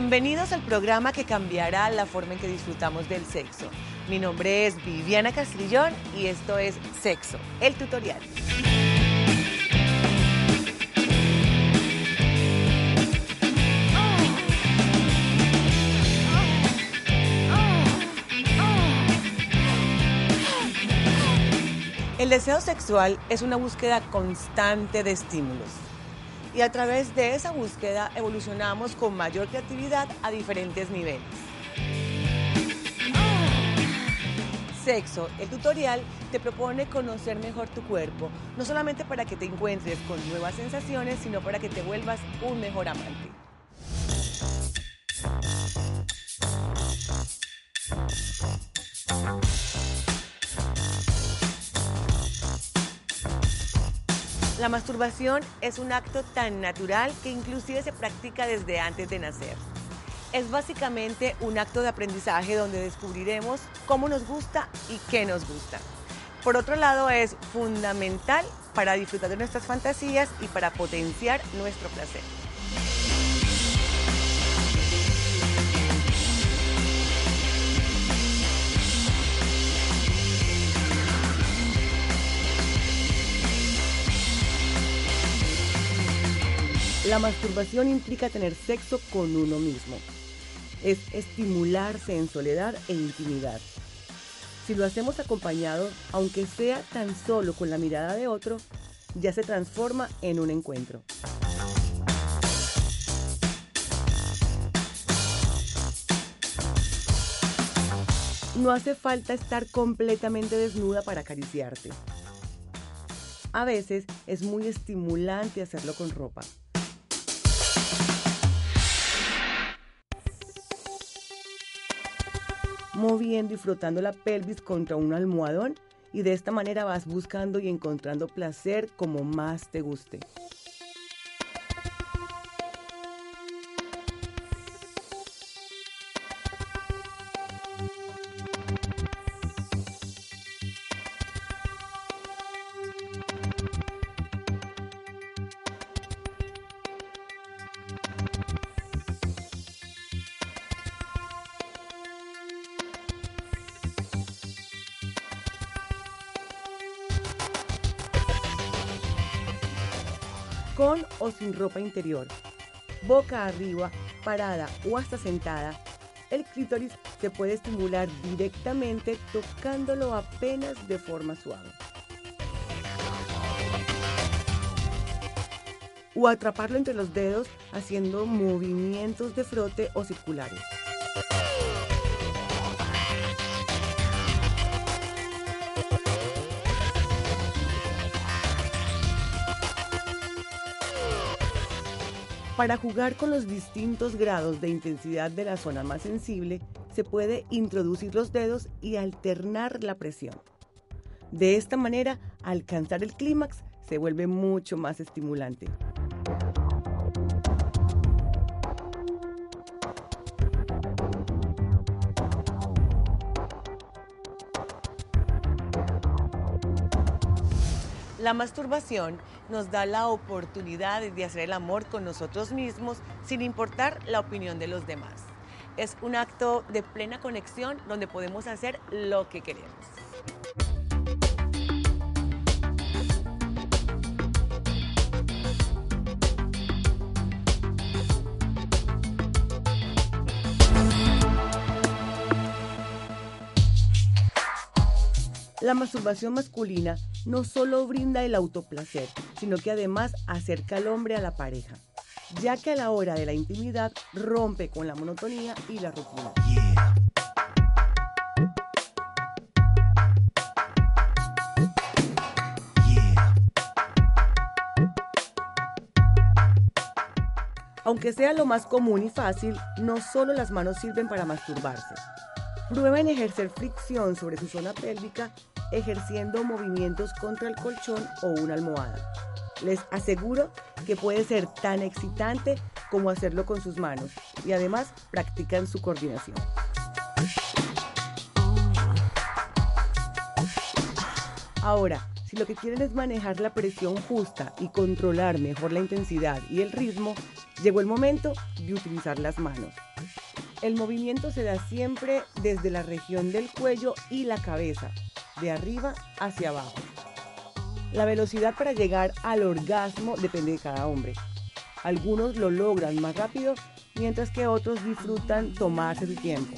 Bienvenidos al programa que cambiará la forma en que disfrutamos del sexo. Mi nombre es Viviana Castrillón y esto es Sexo, el tutorial. El deseo sexual es una búsqueda constante de estímulos y a través de esa búsqueda evolucionamos con mayor creatividad a diferentes niveles. Sexo, el tutorial te propone conocer mejor tu cuerpo, no solamente para que te encuentres con nuevas sensaciones, sino para que te vuelvas un mejor amante. La masturbación es un acto tan natural que inclusive se practica desde antes de nacer. Es básicamente un acto de aprendizaje donde descubriremos cómo nos gusta y qué nos gusta. Por otro lado, es fundamental para disfrutar de nuestras fantasías y para potenciar nuestro placer. La masturbación implica tener sexo con uno mismo. Es estimularse en soledad e intimidad. Si lo hacemos acompañado, aunque sea tan solo con la mirada de otro, ya se transforma en un encuentro. No hace falta estar completamente desnuda para acariciarte. A veces es muy estimulante hacerlo con ropa. Moviendo y frotando la pelvis contra un almohadón y de esta manera vas buscando y encontrando placer como más te guste. Ropa interior, boca arriba, parada o hasta sentada, el clítoris se puede estimular directamente tocándolo apenas de forma suave. O atraparlo entre los dedos haciendo movimientos de frote o circulares. Para jugar con los distintos grados de intensidad de la zona más sensible, se puede introducir los dedos y alternar la presión. De esta manera, alcanzar el clímax se vuelve mucho más estimulante. La masturbación nos da la oportunidad de hacer el amor con nosotros mismos sin importar la opinión de los demás. Es un acto de plena conexión donde podemos hacer lo que queremos. La masturbación masculina no solo brinda el autoplacer, sino que además acerca al hombre a la pareja, ya que a la hora de la intimidad rompe con la monotonía y la rutina. Aunque sea lo más común y fácil, no solo las manos sirven para masturbarse. Prueben ejercer fricción sobre su zona pélvica ejerciendo movimientos contra el colchón o una almohada. Les aseguro que puede ser tan excitante como hacerlo con sus manos y además practican su coordinación. Ahora, Si lo que quieren es manejar la presión justa y controlar mejor la intensidad y el ritmo, llegó el momento de utilizar las manos. El movimiento se da siempre desde la región del cuello y la cabeza, de arriba hacia abajo. La velocidad para llegar al orgasmo depende de cada hombre. Algunos lo logran más rápido, mientras que otros disfrutan tomarse su tiempo.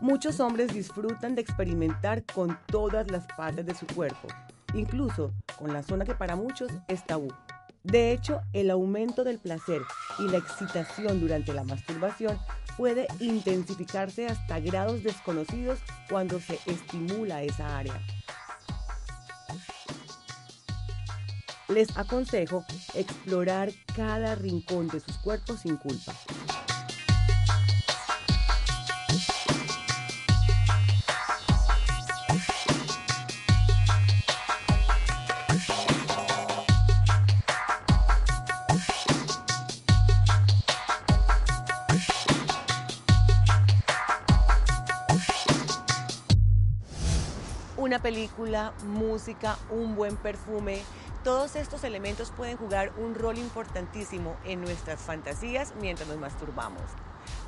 Muchos hombres disfrutan de experimentar con todas las partes de su cuerpo, incluso con la zona que para muchos es tabú. De hecho, el aumento del placer y la excitación durante la masturbación puede intensificarse hasta grados desconocidos cuando se estimula esa área. Les aconsejo explorar cada rincón de sus cuerpos sin culpa. Película, música, un buen perfume. Todos estos elementos pueden jugar un rol importantísimo en nuestras fantasías mientras nos masturbamos.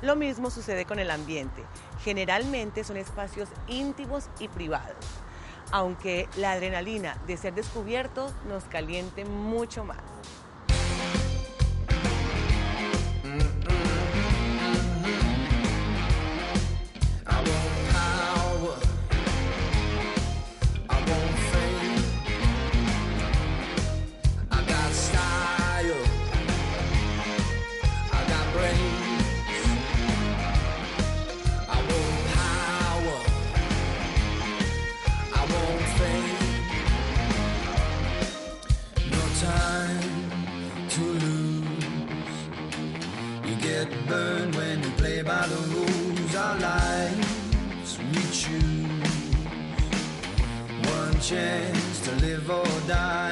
Lo mismo sucede con el ambiente. Generalmente son espacios íntimos y privados, aunque la adrenalina de ser descubierto nos caliente mucho más. Die.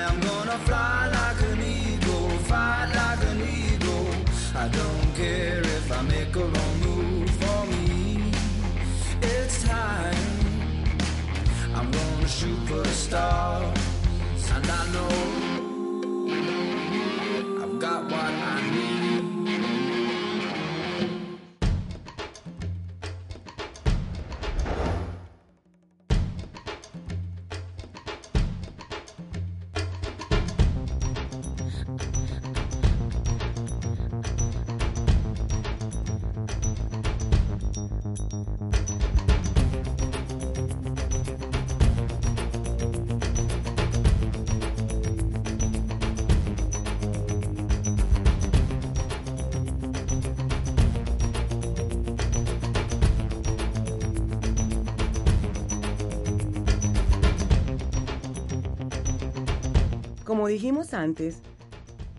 Como dijimos antes,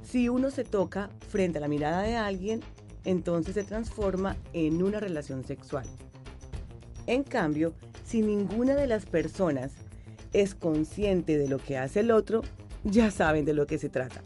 si uno se toca frente a la mirada de alguien, entonces se transforma en una relación sexual. En cambio, si ninguna de las personas es consciente de lo que hace el otro, ya saben de lo que se trata.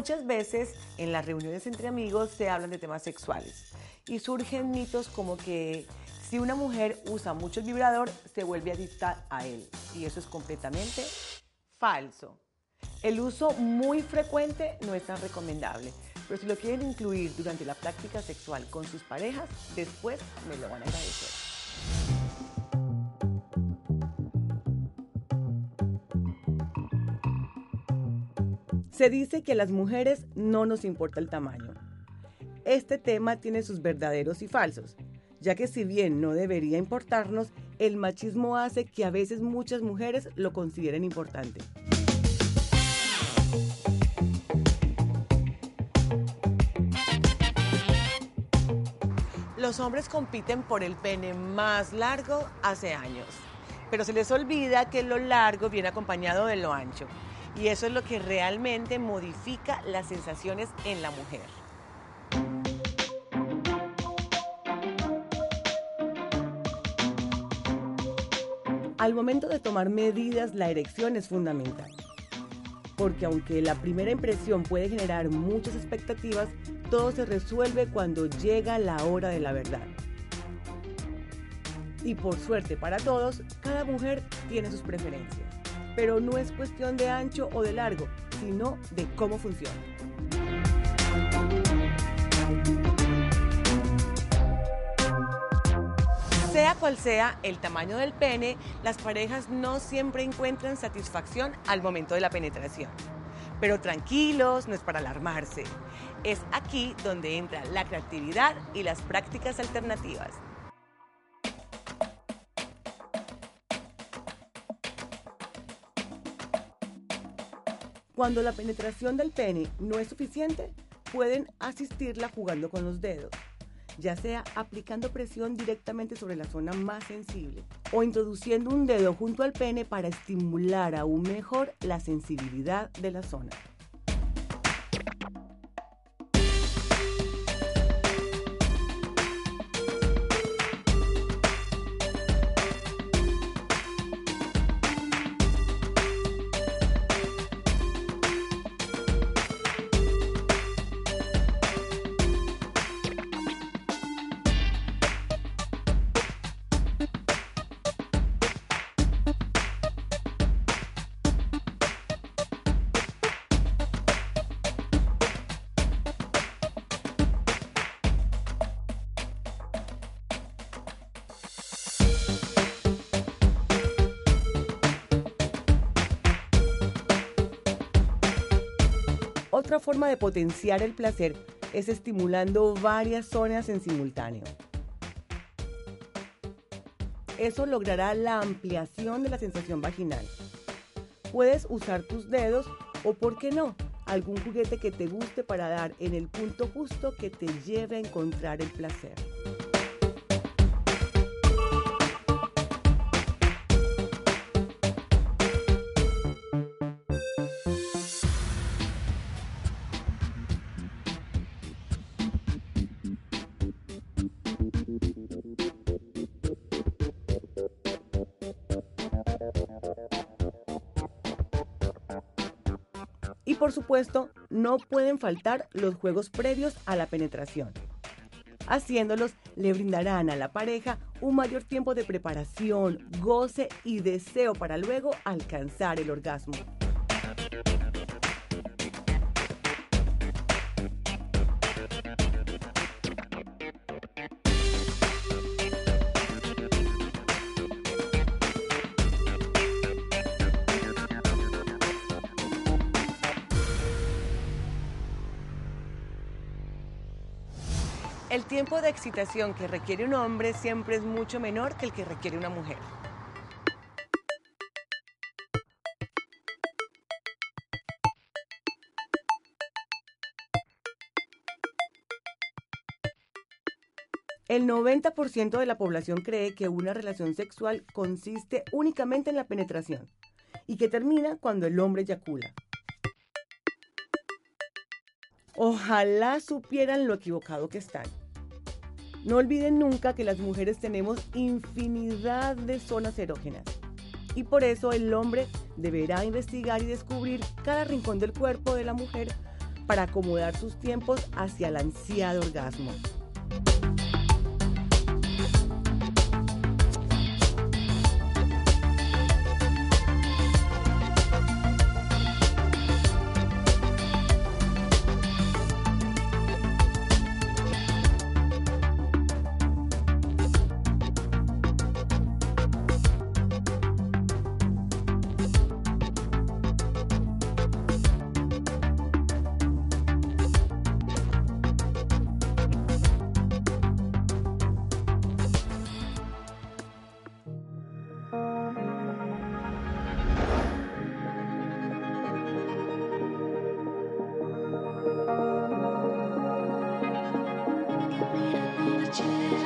Muchas veces en las reuniones entre amigos se hablan de temas sexuales y surgen mitos como que si una mujer usa mucho el vibrador se vuelve adicta a él y eso es completamente falso. El uso muy frecuente no es tan recomendable, pero si lo quieren incluir durante la práctica sexual con sus parejas, después me lo van a agradecer. Se dice que a las mujeres no nos importa el tamaño. Este tema tiene sus verdaderos y falsos, ya que si bien no debería importarnos, el machismo hace que a veces muchas mujeres lo consideren importante. Los hombres compiten por el pene más largo hace años, pero se les olvida que lo largo viene acompañado de lo ancho y eso es lo que realmente modifica las sensaciones en la mujer. Al momento de tomar medidas, la erección es fundamental. Porque aunque la primera impresión puede generar muchas expectativas, todo se resuelve cuando llega la hora de la verdad. Y por suerte para todos, cada mujer tiene sus preferencias pero no es cuestión de ancho o de largo, sino de cómo funciona. Sea cual sea el tamaño del pene, las parejas no siempre encuentran satisfacción al momento de la penetración. Pero tranquilos, no es para alarmarse. Es aquí donde entra la creatividad y las prácticas alternativas. Cuando la penetración del pene no es suficiente, pueden asistirla jugando con los dedos, ya sea aplicando presión directamente sobre la zona más sensible o introduciendo un dedo junto al pene para estimular aún mejor la sensibilidad de la zona. Otra forma de potenciar el placer es estimulando varias zonas en simultáneo. Eso logrará la ampliación de la sensación vaginal. Puedes usar tus dedos o, por qué no, algún juguete que te guste para dar en el punto justo que te lleve a encontrar el placer. Y por supuesto, no pueden faltar los juegos previos a la penetración. Haciéndolos le brindarán a la pareja un mayor tiempo de preparación, goce y deseo para luego alcanzar el orgasmo. El tiempo de excitación que requiere un hombre siempre es mucho menor que el que requiere una mujer. El 90% de la población cree que una relación sexual consiste únicamente en la penetración y que termina cuando el hombre eyacula. Ojalá supieran lo equivocado que están. No olviden nunca que las mujeres tenemos infinidad de zonas erógenas y por eso el hombre deberá investigar y descubrir cada rincón del cuerpo de la mujer para acomodar sus tiempos hacia el ansiado orgasmo. 结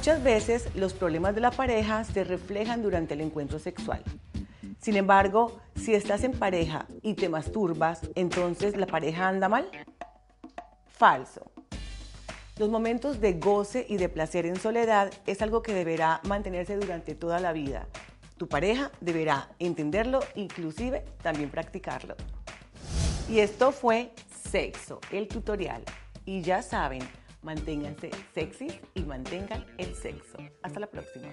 Muchas veces los problemas de la pareja se reflejan durante el encuentro sexual. Sin embargo, si estás en pareja y te masturbas, entonces la pareja anda mal. Falso. Los momentos de goce y de placer en soledad es algo que deberá mantenerse durante toda la vida. Tu pareja deberá entenderlo, inclusive también practicarlo. Y esto fue Sexo, el tutorial. Y ya saben, manténganse sexy y mantengan el sexo. Hasta la próxima.